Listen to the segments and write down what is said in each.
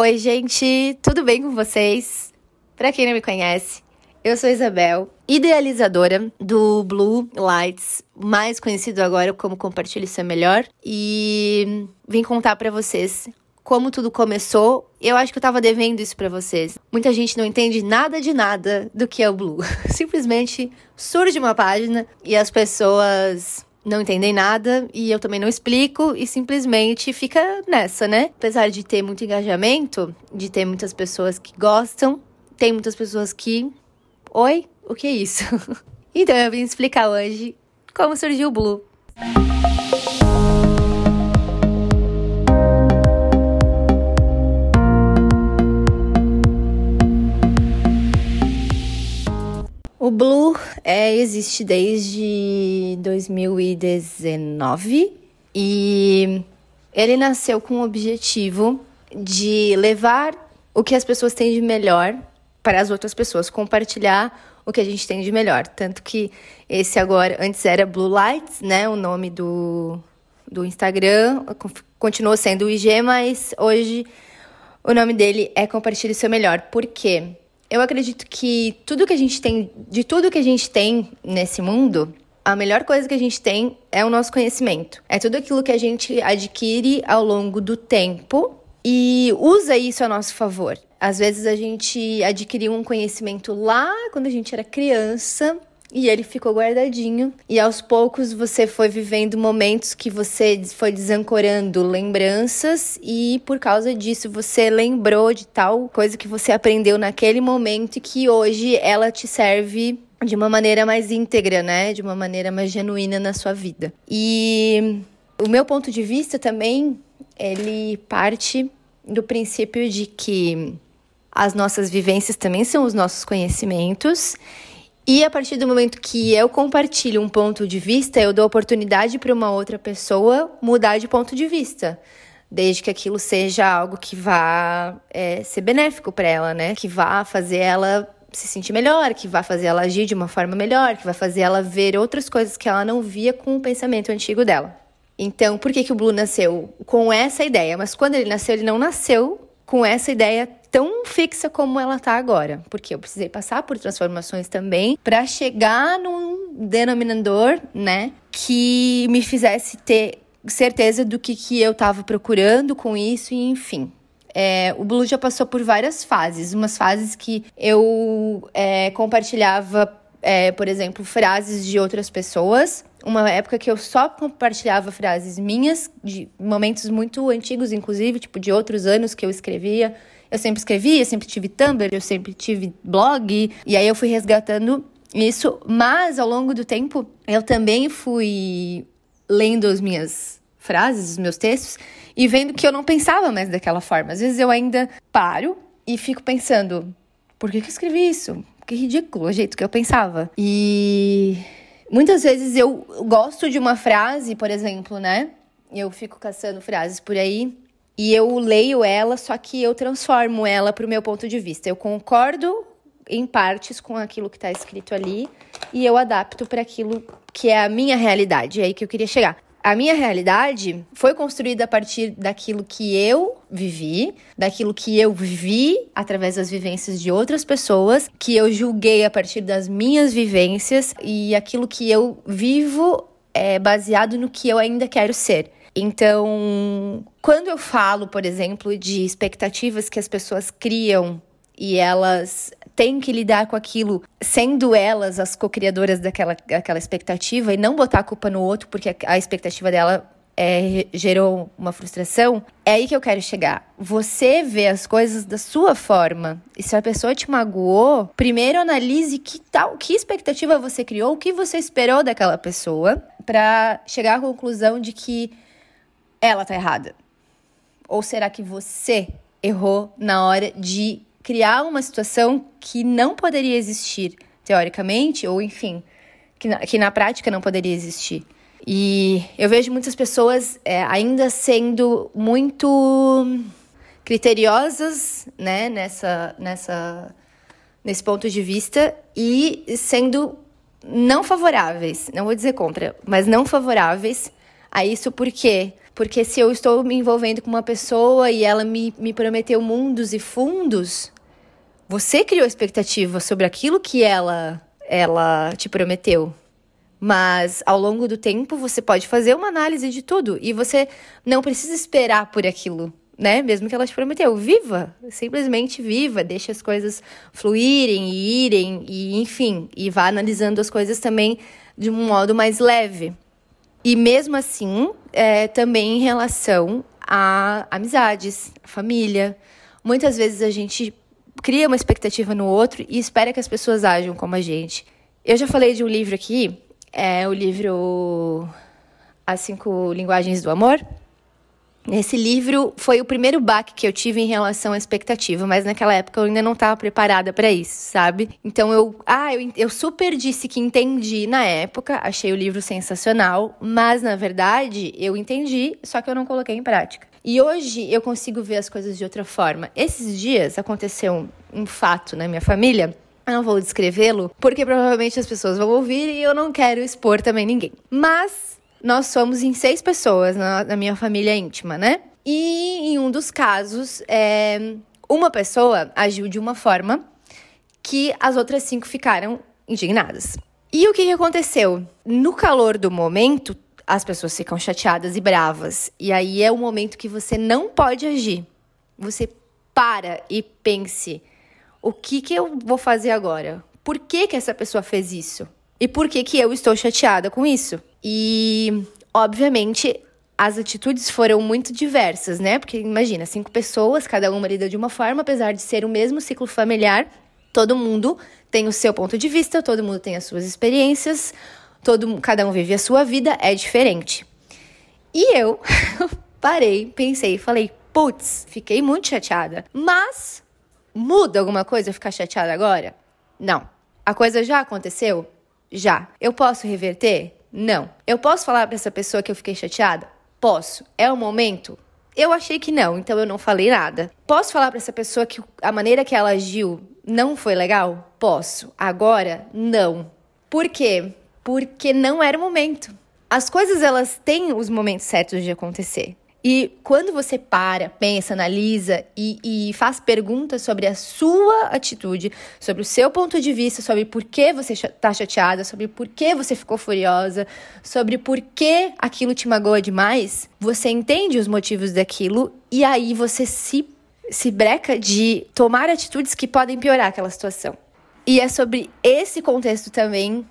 Oi, gente, tudo bem com vocês? Para quem não me conhece, eu sou Isabel, idealizadora do Blue Lights, mais conhecido agora como Compartilhe Seu Melhor, e vim contar para vocês como tudo começou. Eu acho que eu tava devendo isso para vocês. Muita gente não entende nada de nada do que é o Blue. Simplesmente surge uma página e as pessoas não entendem nada e eu também não explico e simplesmente fica nessa, né? Apesar de ter muito engajamento, de ter muitas pessoas que gostam, tem muitas pessoas que. Oi? O que é isso? então eu vim explicar hoje como surgiu o Blue. O Blue é, existe desde 2019 e ele nasceu com o objetivo de levar o que as pessoas têm de melhor para as outras pessoas, compartilhar o que a gente tem de melhor. Tanto que esse agora, antes era Blue Lights, né? O nome do, do Instagram, continuou sendo o IG, mas hoje o nome dele é Compartilhe Seu Melhor. Por quê? Eu acredito que tudo que a gente tem, de tudo que a gente tem nesse mundo, a melhor coisa que a gente tem é o nosso conhecimento. É tudo aquilo que a gente adquire ao longo do tempo e usa isso a nosso favor. Às vezes a gente adquiriu um conhecimento lá quando a gente era criança e ele ficou guardadinho. E aos poucos você foi vivendo momentos que você foi desancorando lembranças, e por causa disso você lembrou de tal coisa que você aprendeu naquele momento e que hoje ela te serve de uma maneira mais íntegra, né? De uma maneira mais genuína na sua vida. E o meu ponto de vista também, ele parte do princípio de que as nossas vivências também são os nossos conhecimentos e a partir do momento que eu compartilho um ponto de vista, eu dou oportunidade para uma outra pessoa mudar de ponto de vista. Desde que aquilo seja algo que vá é, ser benéfico para ela, né? Que vá fazer ela se sentir melhor, que vá fazer ela agir de uma forma melhor, que vai fazer ela ver outras coisas que ela não via com o pensamento antigo dela. Então, por que, que o Blue nasceu? Com essa ideia. Mas quando ele nasceu, ele não nasceu com essa ideia tão fixa como ela tá agora, porque eu precisei passar por transformações também para chegar num denominador, né, que me fizesse ter certeza do que, que eu estava procurando com isso e enfim. É, o Blue já passou por várias fases, umas fases que eu é, compartilhava, é, por exemplo, frases de outras pessoas, uma época que eu só compartilhava frases minhas, de momentos muito antigos, inclusive, tipo de outros anos que eu escrevia. Eu sempre escrevia, sempre tive Tumblr, eu sempre tive blog, e aí eu fui resgatando isso, mas ao longo do tempo eu também fui lendo as minhas frases, os meus textos, e vendo que eu não pensava mais daquela forma. Às vezes eu ainda paro e fico pensando: por que, que eu escrevi isso? Que ridículo o jeito que eu pensava. E Muitas vezes eu gosto de uma frase, por exemplo, né? Eu fico caçando frases por aí e eu leio ela, só que eu transformo ela para o meu ponto de vista. Eu concordo em partes com aquilo que está escrito ali e eu adapto para aquilo que é a minha realidade. É aí que eu queria chegar a minha realidade foi construída a partir daquilo que eu vivi, daquilo que eu vivi através das vivências de outras pessoas, que eu julguei a partir das minhas vivências e aquilo que eu vivo é baseado no que eu ainda quero ser. Então, quando eu falo, por exemplo, de expectativas que as pessoas criam e elas têm que lidar com aquilo, sendo elas as co-criadoras daquela, daquela expectativa e não botar a culpa no outro porque a expectativa dela é, gerou uma frustração, é aí que eu quero chegar. Você vê as coisas da sua forma. E se a pessoa te magoou, primeiro analise que tal, que expectativa você criou, o que você esperou daquela pessoa, para chegar à conclusão de que ela tá errada. Ou será que você errou na hora de criar uma situação que não poderia existir teoricamente, ou enfim, que na, que na prática não poderia existir. E eu vejo muitas pessoas é, ainda sendo muito criteriosas né, nessa, nessa, nesse ponto de vista e sendo não favoráveis, não vou dizer contra, mas não favoráveis a isso por quê? Porque se eu estou me envolvendo com uma pessoa e ela me, me prometeu mundos e fundos, você criou expectativa sobre aquilo que ela, ela te prometeu. Mas ao longo do tempo você pode fazer uma análise de tudo e você não precisa esperar por aquilo, né? Mesmo que ela te prometeu, viva, simplesmente viva, deixe as coisas fluírem e irem e enfim, e vá analisando as coisas também de um modo mais leve. E mesmo assim, é, também em relação a amizades, a família. Muitas vezes a gente cria uma expectativa no outro e espera que as pessoas ajam como a gente. Eu já falei de um livro aqui, é o livro As Cinco Linguagens do Amor. Esse livro foi o primeiro baque que eu tive em relação à expectativa, mas naquela época eu ainda não estava preparada para isso, sabe? Então eu, ah, eu, eu super disse que entendi na época, achei o livro sensacional, mas na verdade eu entendi, só que eu não coloquei em prática. E hoje eu consigo ver as coisas de outra forma. Esses dias aconteceu um, um fato na minha família eu não vou descrevê-lo, porque provavelmente as pessoas vão ouvir e eu não quero expor também ninguém. Mas nós somos em seis pessoas na, na minha família íntima, né? E em um dos casos, é, uma pessoa agiu de uma forma que as outras cinco ficaram indignadas. E o que, que aconteceu? No calor do momento, as pessoas ficam chateadas e bravas. E aí é o momento que você não pode agir. Você para e pense: o que, que eu vou fazer agora? Por que, que essa pessoa fez isso? E por que, que eu estou chateada com isso? E, obviamente, as atitudes foram muito diversas, né? Porque imagina, cinco pessoas, cada uma lida de uma forma, apesar de ser o mesmo ciclo familiar, todo mundo tem o seu ponto de vista, todo mundo tem as suas experiências, todo cada um vive a sua vida, é diferente. E eu parei, pensei, falei, putz, fiquei muito chateada. Mas muda alguma coisa eu ficar chateada agora? Não. A coisa já aconteceu? Já. Eu posso reverter? Não. Eu posso falar para essa pessoa que eu fiquei chateada? Posso. É o momento? Eu achei que não, então eu não falei nada. Posso falar para essa pessoa que a maneira que ela agiu não foi legal? Posso. Agora, não. Por quê? Porque não era o momento. As coisas elas têm os momentos certos de acontecer. E quando você para, pensa, analisa e, e, faz perguntas sobre a sua atitude, sobre o seu ponto de vista, sobre por que você está chateada, sobre por que você ficou furiosa, sobre por que aquilo te magoa demais, você entende os motivos daquilo e aí você se, se breca de tomar atitudes que podem piorar aquela situação. E é sobre esse contexto também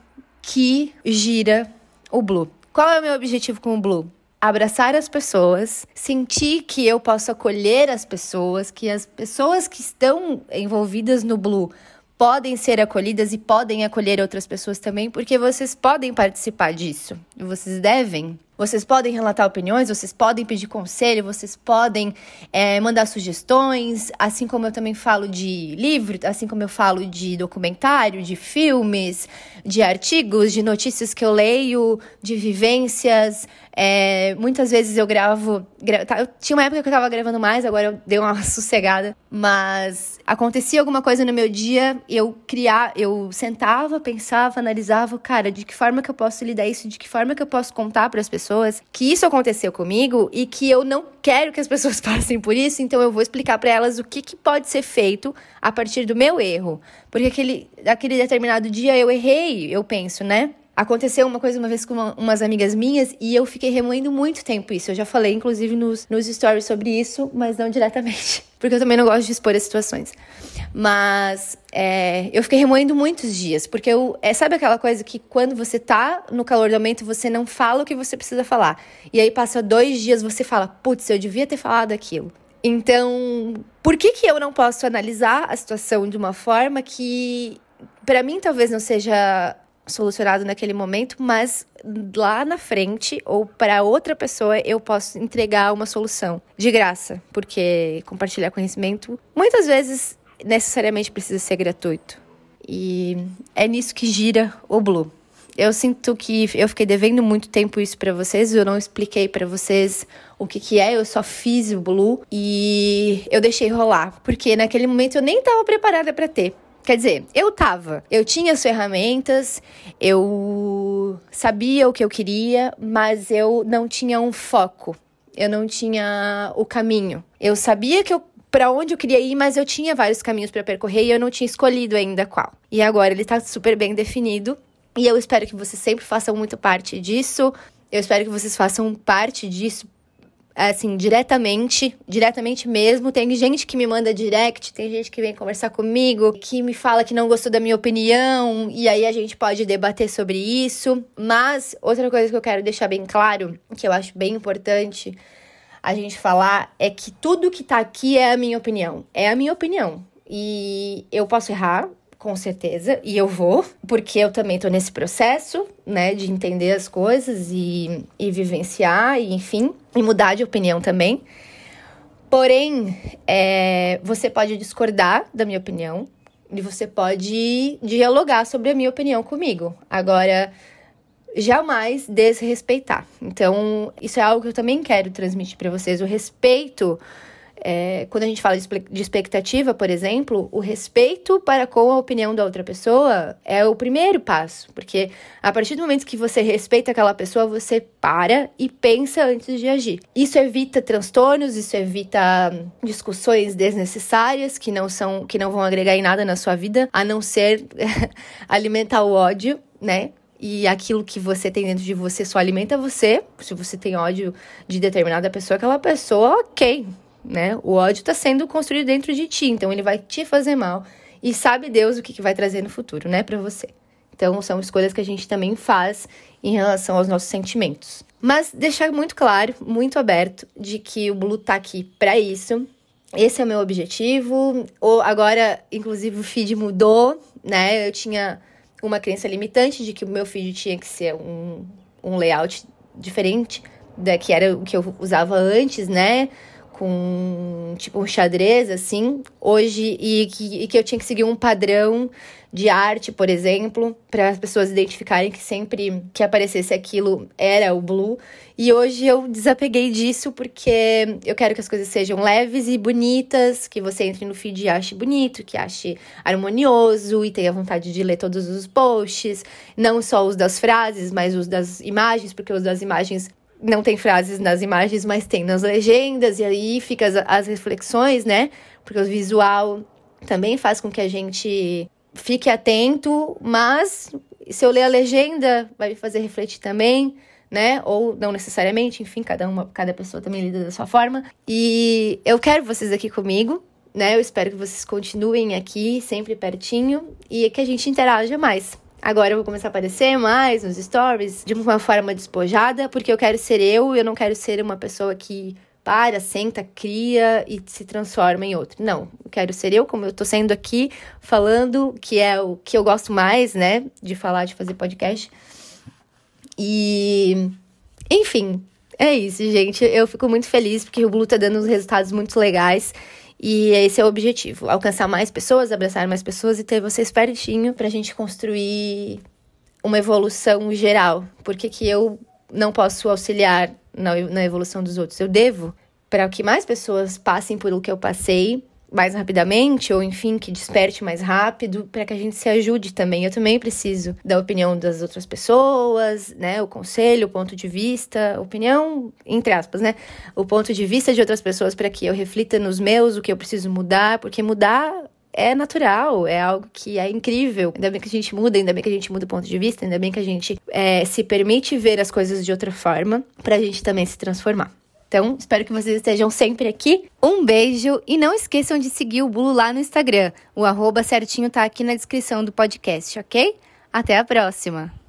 que gira o Blue. Qual é o meu objetivo com o Blue? abraçar as pessoas, sentir que eu posso acolher as pessoas, que as pessoas que estão envolvidas no Blue podem ser acolhidas e podem acolher outras pessoas também, porque vocês podem participar disso. Vocês devem. Vocês podem relatar opiniões, vocês podem pedir conselho, vocês podem é, mandar sugestões, assim como eu também falo de livro, assim como eu falo de documentário, de filmes, de artigos, de notícias que eu leio, de vivências. É, muitas vezes eu gravo. Gra tá, eu, tinha uma época que eu tava gravando mais, agora eu dei uma sossegada. Mas acontecia alguma coisa no meu dia, eu criar, eu sentava, pensava, analisava, cara, de que forma que eu posso lidar isso, de que forma que eu posso contar para as pessoas que isso aconteceu comigo e que eu não quero que as pessoas passem por isso, então eu vou explicar para elas o que, que pode ser feito a partir do meu erro. Porque aquele, aquele determinado dia eu errei, eu penso, né? Aconteceu uma coisa uma vez com uma, umas amigas minhas e eu fiquei remoendo muito tempo isso. Eu já falei, inclusive, nos, nos stories sobre isso, mas não diretamente. Porque eu também não gosto de expor as situações. Mas é, eu fiquei remoendo muitos dias. Porque eu, é, sabe aquela coisa que quando você tá no calor do aumento, você não fala o que você precisa falar. E aí passa dois dias, você fala, putz, eu devia ter falado aquilo. Então, por que, que eu não posso analisar a situação de uma forma que, para mim, talvez não seja solucionado naquele momento, mas lá na frente ou para outra pessoa eu posso entregar uma solução de graça, porque compartilhar conhecimento muitas vezes necessariamente precisa ser gratuito. E é nisso que gira o Blue. Eu sinto que eu fiquei devendo muito tempo isso para vocês, eu não expliquei para vocês o que que é, eu só fiz o Blue e eu deixei rolar, porque naquele momento eu nem estava preparada para ter. Quer dizer, eu tava. Eu tinha as ferramentas, eu sabia o que eu queria, mas eu não tinha um foco. Eu não tinha o caminho. Eu sabia que eu para onde eu queria ir, mas eu tinha vários caminhos para percorrer e eu não tinha escolhido ainda qual. E agora ele tá super bem definido. E eu espero que vocês sempre façam muito parte disso. Eu espero que vocês façam parte disso assim, diretamente, diretamente mesmo. Tem gente que me manda direct, tem gente que vem conversar comigo, que me fala que não gostou da minha opinião, e aí a gente pode debater sobre isso. Mas outra coisa que eu quero deixar bem claro, que eu acho bem importante a gente falar, é que tudo que tá aqui é a minha opinião. É a minha opinião. E eu posso errar, com certeza, e eu vou, porque eu também tô nesse processo, né, de entender as coisas e, e vivenciar, e enfim, e mudar de opinião também. Porém, é, você pode discordar da minha opinião e você pode dialogar sobre a minha opinião comigo. Agora, jamais desrespeitar. Então, isso é algo que eu também quero transmitir para vocês. O respeito é, quando a gente fala de expectativa, por exemplo, o respeito para com a opinião da outra pessoa é o primeiro passo, porque a partir do momento que você respeita aquela pessoa, você para e pensa antes de agir. Isso evita transtornos, isso evita discussões desnecessárias que não são, que não vão agregar em nada na sua vida, a não ser alimentar o ódio, né? e aquilo que você tem dentro de você só alimenta você. Se você tem ódio de determinada pessoa, aquela pessoa, ok, né? O ódio está sendo construído dentro de ti, então ele vai te fazer mal e sabe Deus o que, que vai trazer no futuro, né, para você. Então são escolhas que a gente também faz em relação aos nossos sentimentos. Mas deixar muito claro, muito aberto, de que o Blue tá aqui para isso. Esse é o meu objetivo. Ou agora, inclusive, o feed mudou, né? Eu tinha uma crença limitante de que o meu feed tinha que ser um, um layout diferente da que era o que eu usava antes, né? Com tipo um xadrez assim hoje e que, e que eu tinha que seguir um padrão de arte, por exemplo, para as pessoas identificarem que sempre que aparecesse aquilo era o blue. E hoje eu desapeguei disso porque eu quero que as coisas sejam leves e bonitas, que você entre no feed e ache bonito, que ache harmonioso e tenha vontade de ler todos os posts, não só os das frases, mas os das imagens, porque os das imagens não tem frases nas imagens, mas tem nas legendas, e aí fica as, as reflexões, né? Porque o visual também faz com que a gente fique atento, mas se eu ler a legenda, vai me fazer refletir também, né? Ou não necessariamente, enfim, cada uma, cada pessoa também lida da sua forma. E eu quero vocês aqui comigo, né? Eu espero que vocês continuem aqui, sempre pertinho, e que a gente interaja mais. Agora eu vou começar a aparecer mais nos stories de uma forma despojada, porque eu quero ser eu, eu não quero ser uma pessoa que para, senta, cria e se transforma em outro. Não, eu quero ser eu, como eu tô sendo aqui, falando, que é o que eu gosto mais, né, de falar, de fazer podcast. E, enfim, é isso, gente. Eu fico muito feliz porque o Blue tá dando uns resultados muito legais. E esse é o objetivo: alcançar mais pessoas, abraçar mais pessoas e ter vocês pertinho pra gente construir uma evolução geral. Por que, que eu não posso auxiliar na, na evolução dos outros? Eu devo para que mais pessoas passem por o que eu passei mais rapidamente, ou enfim, que desperte mais rápido, para que a gente se ajude também. Eu também preciso da opinião das outras pessoas, né? O conselho, o ponto de vista, opinião, entre aspas, né? O ponto de vista de outras pessoas para que eu reflita nos meus, o que eu preciso mudar, porque mudar é natural, é algo que é incrível. Ainda bem que a gente muda, ainda bem que a gente muda o ponto de vista, ainda bem que a gente é, se permite ver as coisas de outra forma, para a gente também se transformar. Então, espero que vocês estejam sempre aqui. Um beijo e não esqueçam de seguir o Bulo lá no Instagram. O arroba certinho tá aqui na descrição do podcast, ok? Até a próxima!